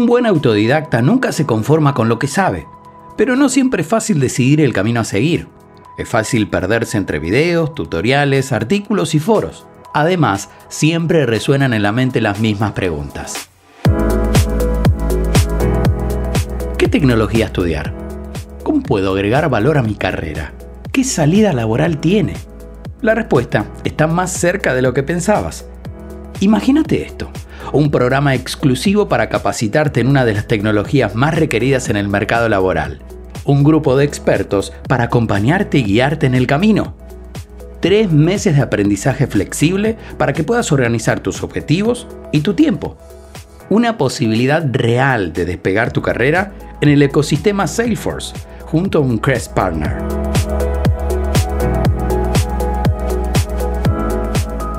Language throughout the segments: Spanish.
Un buen autodidacta nunca se conforma con lo que sabe, pero no siempre es fácil decidir el camino a seguir. Es fácil perderse entre videos, tutoriales, artículos y foros. Además, siempre resuenan en la mente las mismas preguntas. ¿Qué tecnología estudiar? ¿Cómo puedo agregar valor a mi carrera? ¿Qué salida laboral tiene? La respuesta está más cerca de lo que pensabas. Imagínate esto, un programa exclusivo para capacitarte en una de las tecnologías más requeridas en el mercado laboral. Un grupo de expertos para acompañarte y guiarte en el camino. Tres meses de aprendizaje flexible para que puedas organizar tus objetivos y tu tiempo. Una posibilidad real de despegar tu carrera en el ecosistema Salesforce junto a un Crest Partner.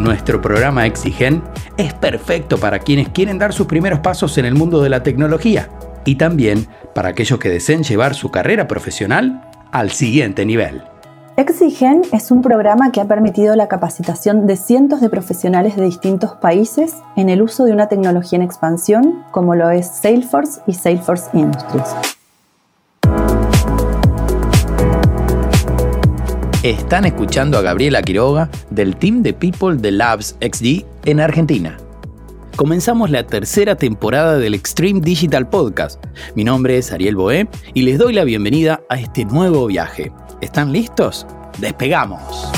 Nuestro programa Exigen es perfecto para quienes quieren dar sus primeros pasos en el mundo de la tecnología y también para aquellos que deseen llevar su carrera profesional al siguiente nivel. Exigen es un programa que ha permitido la capacitación de cientos de profesionales de distintos países en el uso de una tecnología en expansión como lo es Salesforce y Salesforce Industries. Están escuchando a Gabriela Quiroga del Team de People de Labs XD en Argentina. Comenzamos la tercera temporada del Extreme Digital Podcast. Mi nombre es Ariel Boé y les doy la bienvenida a este nuevo viaje. ¿Están listos? ¡Despegamos!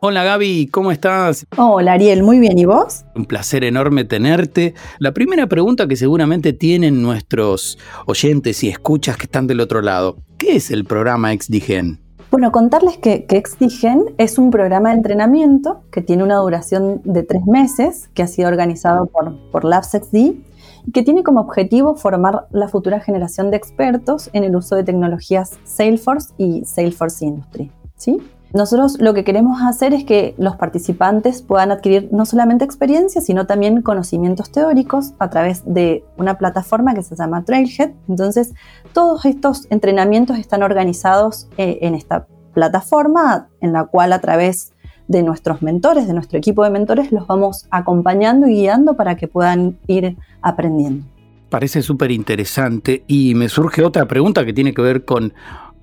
Hola Gaby, ¿cómo estás? Hola Ariel, muy bien, ¿y vos? Un placer enorme tenerte. La primera pregunta que seguramente tienen nuestros oyentes y escuchas que están del otro lado, ¿qué es el programa XDGen? Bueno, contarles que, que XDGen es un programa de entrenamiento que tiene una duración de tres meses, que ha sido organizado por, por LabsXD y que tiene como objetivo formar la futura generación de expertos en el uso de tecnologías Salesforce y Salesforce Industry. ¿sí? Nosotros lo que queremos hacer es que los participantes puedan adquirir no solamente experiencia, sino también conocimientos teóricos a través de una plataforma que se llama Trailhead. Entonces, todos estos entrenamientos están organizados eh, en esta plataforma en la cual a través de nuestros mentores, de nuestro equipo de mentores, los vamos acompañando y guiando para que puedan ir aprendiendo. Parece súper interesante y me surge otra pregunta que tiene que ver con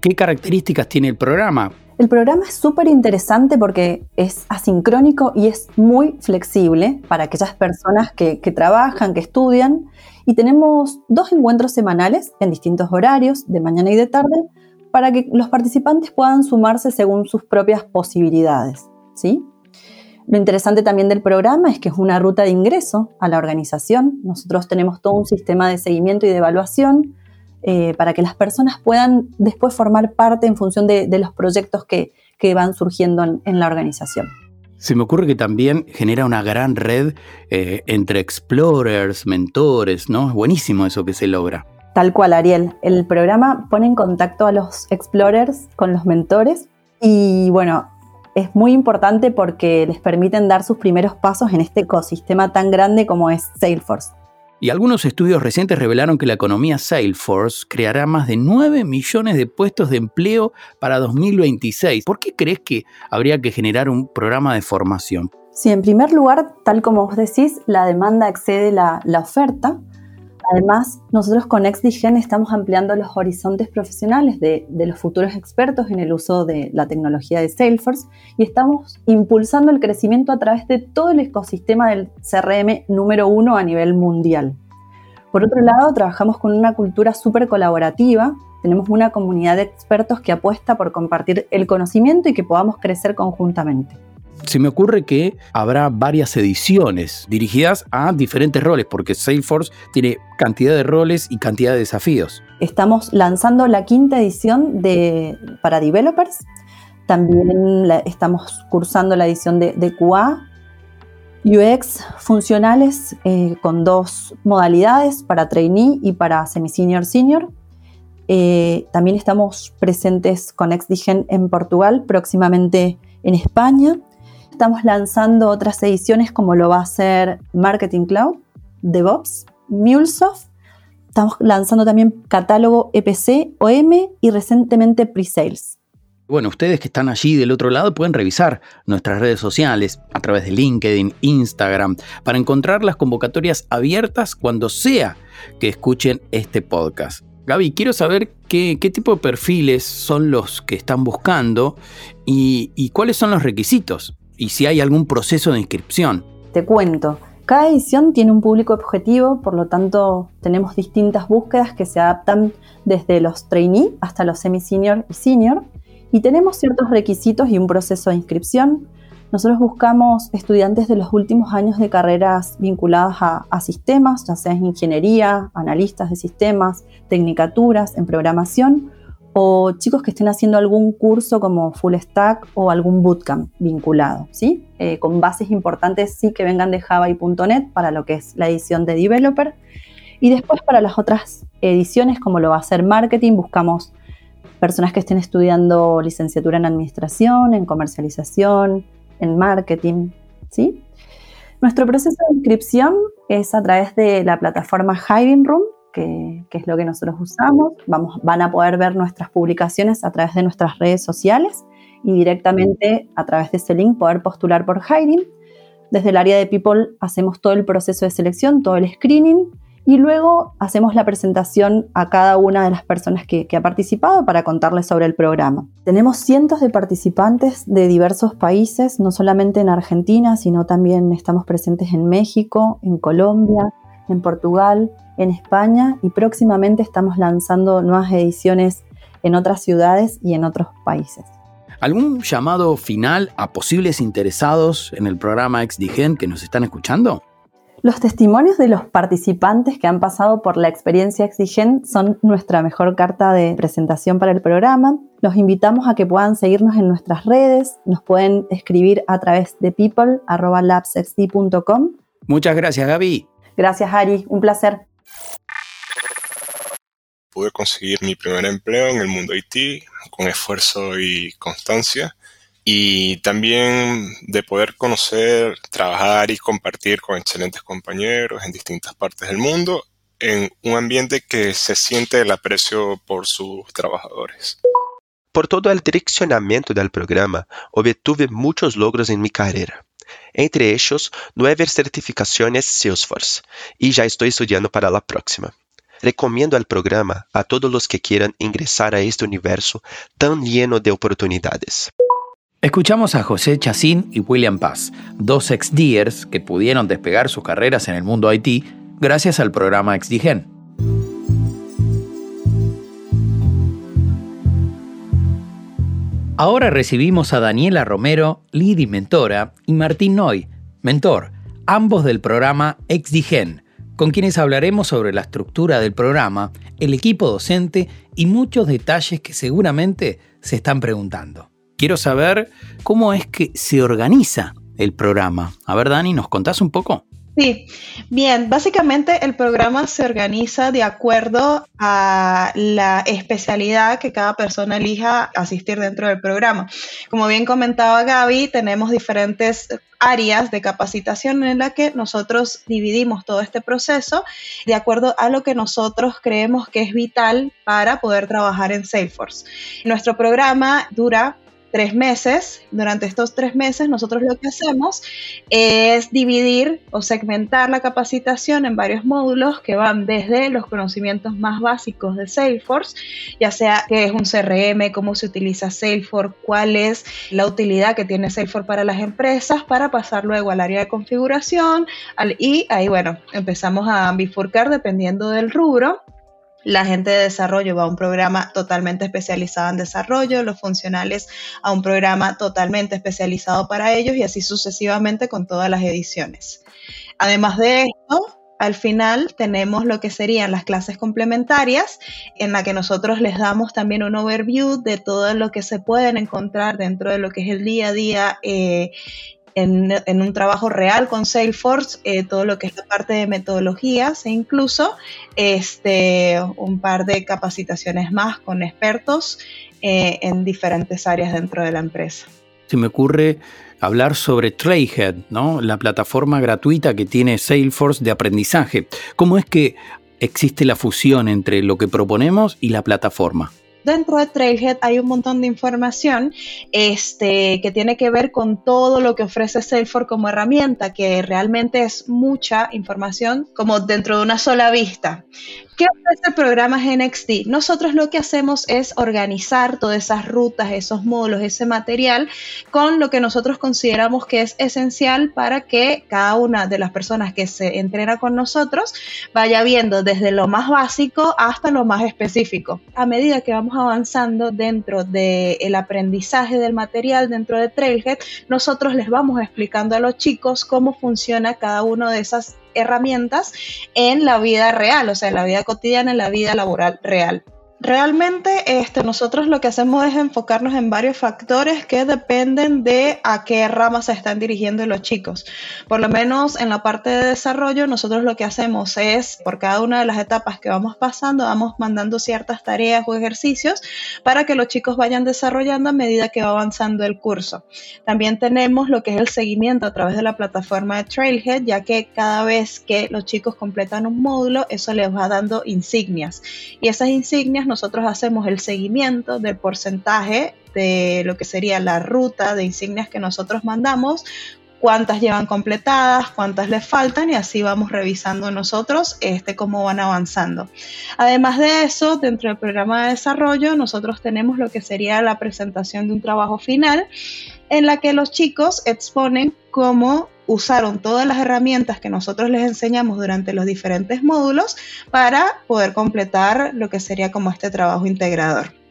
qué características tiene el programa. El programa es súper interesante porque es asincrónico y es muy flexible para aquellas personas que, trabajan, que estudian. Y tenemos dos encuentros semanales en distintos horarios, de mañana y de tarde, para que los participantes puedan sumarse según sus propias posibilidades. ¿sí? Lo interesante también del programa es que es una ruta de ingreso a la organización. Nosotros tenemos todo un sistema de seguimiento y de evaluación eh, para que las personas puedan después formar parte en función de, los proyectos que, van surgiendo en, la organización. Se me ocurre que también genera una gran red eh, entre explorers, mentores, ¿no? Es buenísimo eso que se logra. Tal cual, Ariel. El programa pone en contacto a los explorers con los mentores y bueno, es muy importante porque les permiten dar sus primeros pasos en este ecosistema tan grande como es Salesforce. Y algunos estudios recientes revelaron que la economía Salesforce creará más de 9 millones de puestos de empleo para 2026. ¿Por qué crees que habría que generar un programa de formación? Sí, en primer lugar, tal como vos decís, la demanda excede la, la oferta. Además, nosotros con XDGen estamos ampliando los horizontes profesionales de, los futuros expertos en el uso de la tecnología de Salesforce y estamos impulsando el crecimiento a través de todo el ecosistema del CRM número uno a nivel mundial. Por otro lado, trabajamos con una cultura súper colaborativa. Tenemos una comunidad de expertos que apuesta por compartir el conocimiento y que podamos crecer conjuntamente se me ocurre que habrá varias ediciones dirigidas a diferentes roles, porque Salesforce tiene cantidad de roles y cantidad de desafíos. Estamos lanzando la quinta edición para developers. También estamos cursando la edición de, QA, UX funcionales eh, con dos modalidades, para trainee y para semi-senior senior. Eh, también estamos presentes con XDigen en Portugal, próximamente en España Estamos lanzando otras ediciones como lo va a hacer Marketing Cloud, DevOps, MuleSoft. Estamos lanzando también catálogo EPC, OM y recientemente Presales. Bueno, ustedes que están allí del otro lado pueden revisar nuestras redes sociales a través de LinkedIn, Instagram, para encontrar las convocatorias abiertas cuando sea que escuchen este podcast. Gaby, quiero saber qué, tipo de perfiles son los que están buscando y cuáles son los requisitos y si hay algún proceso de inscripción. Te cuento. Cada edición tiene un público objetivo, por lo tanto tenemos distintas búsquedas que se adaptan desde los trainee hasta los semi-senior y senior y tenemos ciertos requisitos y un proceso de inscripción. Nosotros buscamos estudiantes de los últimos años de carreras vinculadas a, sistemas, ya sea en ingeniería, analistas de sistemas, tecnicaturas en programación o chicos que estén haciendo algún curso como Full Stack o algún bootcamp vinculado, ¿sí? Eh, con bases importantes sí que vengan de Java y .NET para lo que es la edición de Developer. Y después para las otras ediciones, como lo va a ser Marketing, buscamos personas que estén estudiando licenciatura en Administración, en Comercialización, en Marketing, ¿sí? Nuestro proceso de inscripción es a través de la plataforma Hiring Room, que, es lo que nosotros usamos. Vamos, van a poder ver nuestras publicaciones a través de nuestras redes sociales y directamente a través de ese link poder postular por Hiring. Desde el área de People hacemos todo el proceso de selección, todo el screening y luego hacemos la presentación a cada una de las personas que, que, ha participado para contarles sobre el programa. Tenemos cientos de participantes de diversos países, no solamente en Argentina, sino también estamos presentes en México, en Colombia, en Portugal, en España y próximamente estamos lanzando nuevas ediciones en otras ciudades y en otros países. ¿Algún llamado final a posibles interesados en el programa XDigen que nos están escuchando? Los testimonios de los participantes que han pasado por la experiencia XDigen son nuestra mejor carta de presentación para el programa. Los invitamos a que puedan seguirnos en nuestras redes, nos pueden escribir a través de people.labsxd.com. Muchas gracias, Gaby. Gracias, Ari. Un placer. Pude conseguir mi primer empleo en el mundo IT con esfuerzo y constancia y también de poder conocer, trabajar y compartir con excelentes compañeros en distintas partes del mundo en un ambiente que se siente el aprecio por sus trabajadores. Por todo el direccionamiento del programa, obtuve muchos logros en mi carrera. Entre ellos, nueve certificaciones Salesforce, y ya estoy estudiando para la próxima. Recomiendo el programa a todos los que quieran ingresar a este universo tan lleno de oportunidades. Escuchamos a José Chacín y William Paz, dos ex-Deers que pudieron despegar sus carreras en el mundo IT gracias al programa XDigen. Ahora recibimos a Daniela Romero, y mentora, y Martín Noy, mentor, ambos del programa XDigen, con quienes hablaremos sobre la estructura del programa, el equipo docente y muchos detalles que seguramente se están preguntando. Quiero saber cómo es que se organiza el programa. A ver, Dani, ¿nos contás un poco? Sí, bien, básicamente el programa se organiza de acuerdo a la especialidad que cada persona elija asistir dentro del programa. Como bien comentaba Gaby, tenemos diferentes áreas de capacitación en la que nosotros dividimos todo este proceso de acuerdo a lo que nosotros creemos que es vital para poder trabajar en Salesforce. Nuestro programa dura tres meses. Durante estos tres meses nosotros lo que hacemos es dividir o segmentar la capacitación en varios módulos que van desde los conocimientos más básicos de Salesforce, ya sea qué es un CRM, cómo se utiliza Salesforce, cuál es la utilidad que tiene Salesforce para las empresas, para pasar luego al área de configuración y ahí bueno, empezamos a bifurcar dependiendo del rubro la gente de desarrollo va a un programa totalmente especializado en desarrollo, los funcionales a un programa totalmente especializado para ellos y así sucesivamente con todas las ediciones. Además de esto, al final tenemos lo que serían las clases complementarias, en la que nosotros les damos también un overview de todo lo que se pueden encontrar dentro de lo que es el día a día eh, en, un trabajo real con Salesforce, eh, todo lo que es la parte de metodologías e incluso este, un par de capacitaciones más con expertos eh, en diferentes áreas dentro de la empresa. Se me ocurre hablar sobre Trailhead, ¿no? la plataforma gratuita que tiene Salesforce de aprendizaje. ¿Cómo es que existe la fusión entre lo que proponemos y la plataforma? Dentro de Trailhead hay un montón de información este, que tiene que ver con todo lo que ofrece Salesforce como herramienta, que realmente es mucha información como dentro de una sola vista. ¿Qué ofrece el programa GNXT? Nosotros lo que hacemos es organizar todas esas rutas, esos módulos, ese material con lo que nosotros consideramos que es esencial para que cada una de las personas que se entrena con nosotros vaya viendo desde lo más básico hasta lo más específico. A medida que vamos avanzando dentro del aprendizaje del material dentro de Trailhead, nosotros les vamos explicando a los chicos cómo funciona cada una de esas herramientas en la vida real, o sea, en la vida cotidiana, en la vida laboral real. Realmente este, nosotros lo que hacemos es enfocarnos en varios factores que dependen de a qué rama se están dirigiendo los chicos. Por lo menos en la parte de desarrollo, nosotros lo que hacemos es, por cada una de las etapas que vamos pasando, vamos mandando ciertas tareas o ejercicios para que los chicos vayan desarrollando a medida que va avanzando el curso. También tenemos lo que es el seguimiento a través de la plataforma de Trailhead, ya que cada vez que los chicos completan un módulo, eso les va dando insignias. Y esas insignias nosotros hacemos el seguimiento del porcentaje de lo que sería la ruta de insignias que nosotros mandamos, cuántas llevan completadas, cuántas les faltan y así vamos revisando nosotros este, cómo van avanzando. Además de eso, dentro del programa de desarrollo, nosotros tenemos lo que sería la presentación de un trabajo final en la que los chicos exponen cómo usaron todas las herramientas que nosotros les enseñamos durante los diferentes módulos para poder completar lo que sería como este trabajo integrador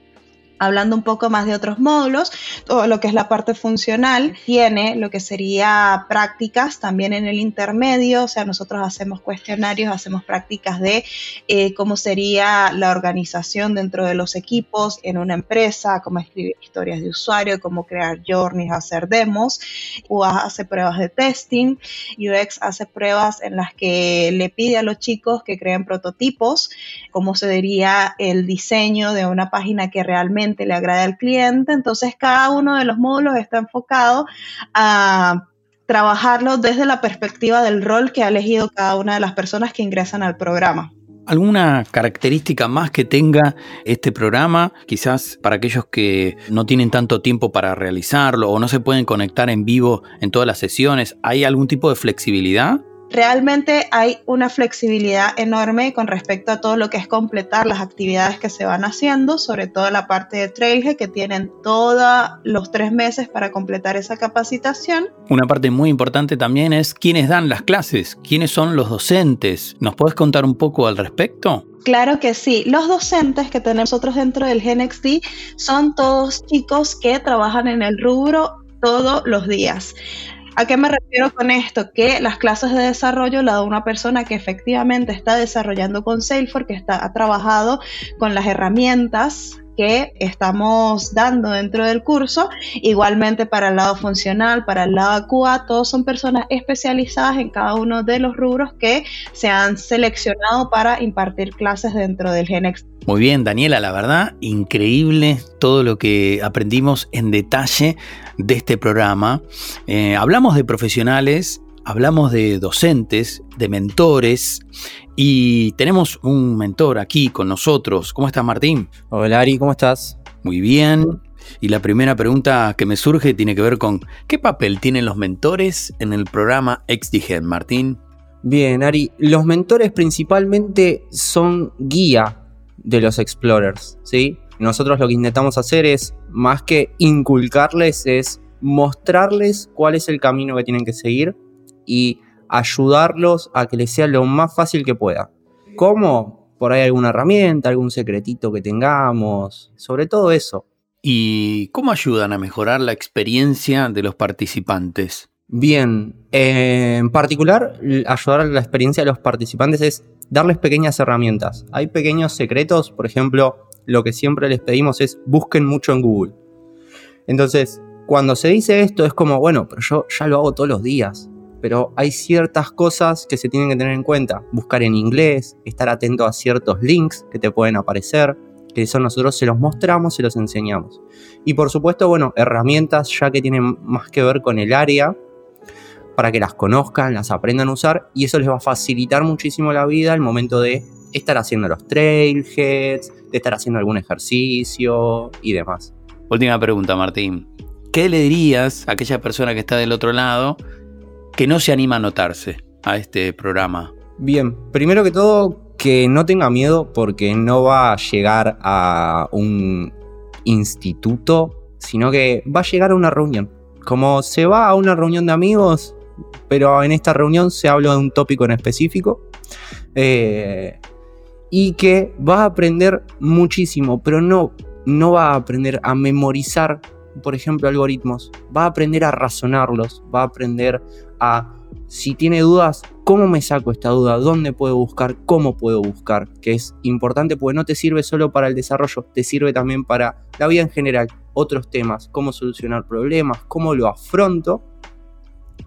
hablando un poco más de otros módulos, todo lo que es la parte funcional tiene lo que sería prácticas también en el intermedio, o sea, nosotros hacemos cuestionarios, hacemos prácticas de eh, cómo sería la organización dentro de los equipos en una empresa, cómo escribir historias de usuario, cómo crear journeys, hacer demos, UA hace pruebas de testing, UX hace pruebas en las que le pide a los chicos que creen prototipos, cómo se diría el diseño de una página que realmente le agrade al cliente. Entonces, cada uno de los módulos está enfocado a trabajarlo desde la perspectiva del rol que ha elegido cada una de las personas que ingresan al programa. ¿Alguna característica más que tenga este programa? Quizás para aquellos que no tienen tanto tiempo para realizarlo o no se pueden conectar en vivo en todas las sesiones, ¿hay algún tipo de flexibilidad? Realmente hay una flexibilidad enorme con respecto a todo lo que es completar las actividades que se van haciendo, sobre todo la parte de Trailhead que tienen todos los tres meses para completar esa capacitación. Una parte muy importante también es quiénes dan las clases, quiénes son los docentes. ¿Nos puedes contar un poco al respecto? Claro que sí. Los docentes que tenemos nosotros dentro del GNXD son todos chicos que trabajan en el rubro todos los días. ¿A qué me refiero con esto? Que las clases de desarrollo la da una persona que efectivamente está desarrollando con Salesforce, que está, ha trabajado con las herramientas que estamos dando dentro del curso. Igualmente para el lado funcional, para el lado QA, todos son personas especializadas en cada uno de los rubros que se han seleccionado para impartir clases dentro del GENEX. Muy bien, Daniela, la verdad, increíble todo lo que aprendimos en detalle de este programa. Eh, hablamos de profesionales, hablamos de docentes, de mentores y tenemos un mentor aquí con nosotros. ¿Cómo estás, Martín? Hola, Ari, ¿cómo estás? Muy bien. Y la primera pregunta que me surge tiene que ver con ¿qué papel tienen los mentores en el programa XDGen, Martín? Bien, Ari, los mentores principalmente son guía de los explorers, ¿sí? Nosotros lo que intentamos hacer es, más que inculcarles, es mostrarles cuál es el camino que tienen que seguir y ayudarlos a que les sea lo más fácil que pueda. ¿Cómo? Por ahí alguna herramienta, algún secretito que tengamos, sobre todo eso. ¿Y cómo ayudan a mejorar la experiencia de los participantes? Bien, en particular, ayudar a la experiencia de los participantes es darles pequeñas herramientas. Hay pequeños secretos, por ejemplo, lo que siempre les pedimos es busquen mucho en Google. Entonces, cuando se dice esto es como, bueno, pero yo ya lo hago todos los días pero hay ciertas cosas que se tienen que tener en cuenta. Buscar en inglés, estar atento a ciertos links que te pueden aparecer, que eso nosotros se los mostramos, se los enseñamos. Y por supuesto, bueno, herramientas ya que tienen más que ver con el área, para que las conozcan, las aprendan a usar y eso les va a facilitar muchísimo la vida al momento de estar haciendo los trailheads, de estar haciendo algún ejercicio y demás. Última pregunta, Martín. ¿Qué le dirías a aquella persona que está del otro lado que no se anima a anotarse a este programa? Bien, primero que todo, que no tenga miedo porque no va a llegar a un instituto, sino que va a llegar a una reunión. Como se va a una reunión de amigos, pero en esta reunión se habla de un tópico en específico. Eh, y que va a aprender muchísimo, pero no, no va a aprender a memorizar, por ejemplo, algoritmos. Va a aprender a razonarlos, va a aprender a, si tiene dudas, ¿cómo me saco esta duda? ¿Dónde puedo buscar? ¿Cómo puedo buscar? Que es importante porque no te sirve solo para el desarrollo, te sirve también para la vida en general, otros temas, cómo solucionar problemas, cómo lo afronto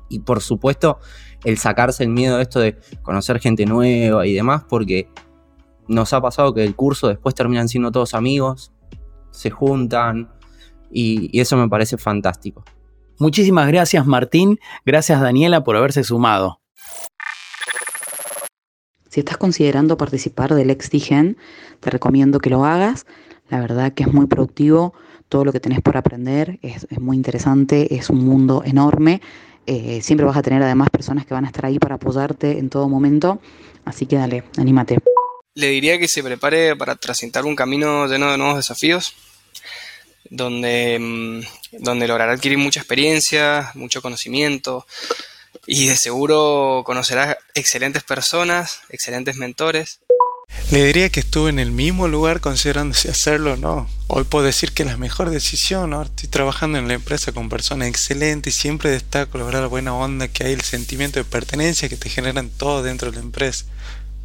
y por supuesto el sacarse el miedo de esto de conocer gente nueva y demás, porque nos ha pasado que el curso después terminan siendo todos amigos, se juntan y, eso me parece fantástico. Muchísimas gracias Martín, gracias Daniela por haberse sumado. Si estás considerando participar del XDGen, te recomiendo que lo hagas. La verdad que es muy productivo, todo lo que tenés por aprender es muy interesante, es un mundo enorme eh, siempre vas a tener además personas que van a estar ahí para apoyarte en todo momento. Así que dale, anímate. Le diría que se prepare para transitar un camino lleno de nuevos desafíos, donde, mm, donde logrará adquirir mucha experiencia, mucho conocimiento y de seguro conocerá excelentes personas, excelentes mentores le diría que estuve en el mismo lugar considerando si hacerlo o no. Hoy puedo decir que es la mejor decisión. Estoy trabajando en la empresa con personas excelentes y siempre destaco la buena onda que hay, el sentimiento de pertenencia que te generan todo dentro de la empresa.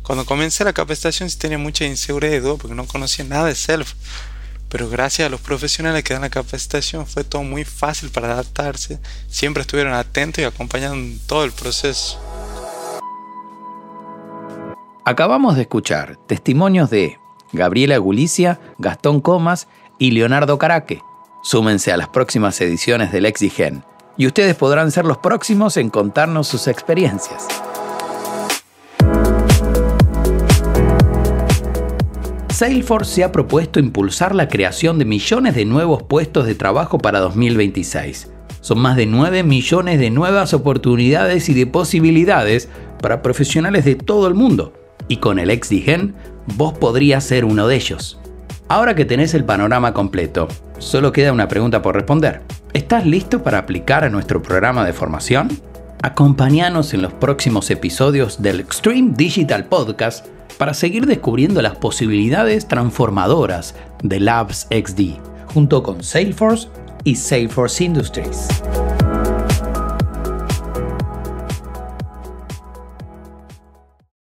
Cuando comencé la capacitación sí tenía mucha inseguridad porque no conocía nada de self. Pero gracias a los profesionales que dan la capacitación fue todo muy fácil para adaptarse. Siempre estuvieron atentos y acompañando todo el proceso. Acabamos de escuchar testimonios de Gabriela Gulicia, Gastón Comas y Leonardo Caraque. Súmense a las próximas ediciones del Exigen y ustedes podrán ser los próximos en contarnos sus experiencias. Salesforce se ha propuesto impulsar la creación de millones de nuevos puestos de trabajo para 2026. Son más de 9 millones de nuevas oportunidades y de posibilidades para profesionales de todo el mundo y con el XDGen vos podrías ser uno de ellos. Ahora que tenés el panorama completo, solo queda una pregunta por responder. ¿Estás listo para aplicar a nuestro programa de formación? Acompáñanos en los próximos episodios del Extreme Digital Podcast para seguir descubriendo las posibilidades transformadoras de Labs XD, junto con Salesforce y Salesforce Industries.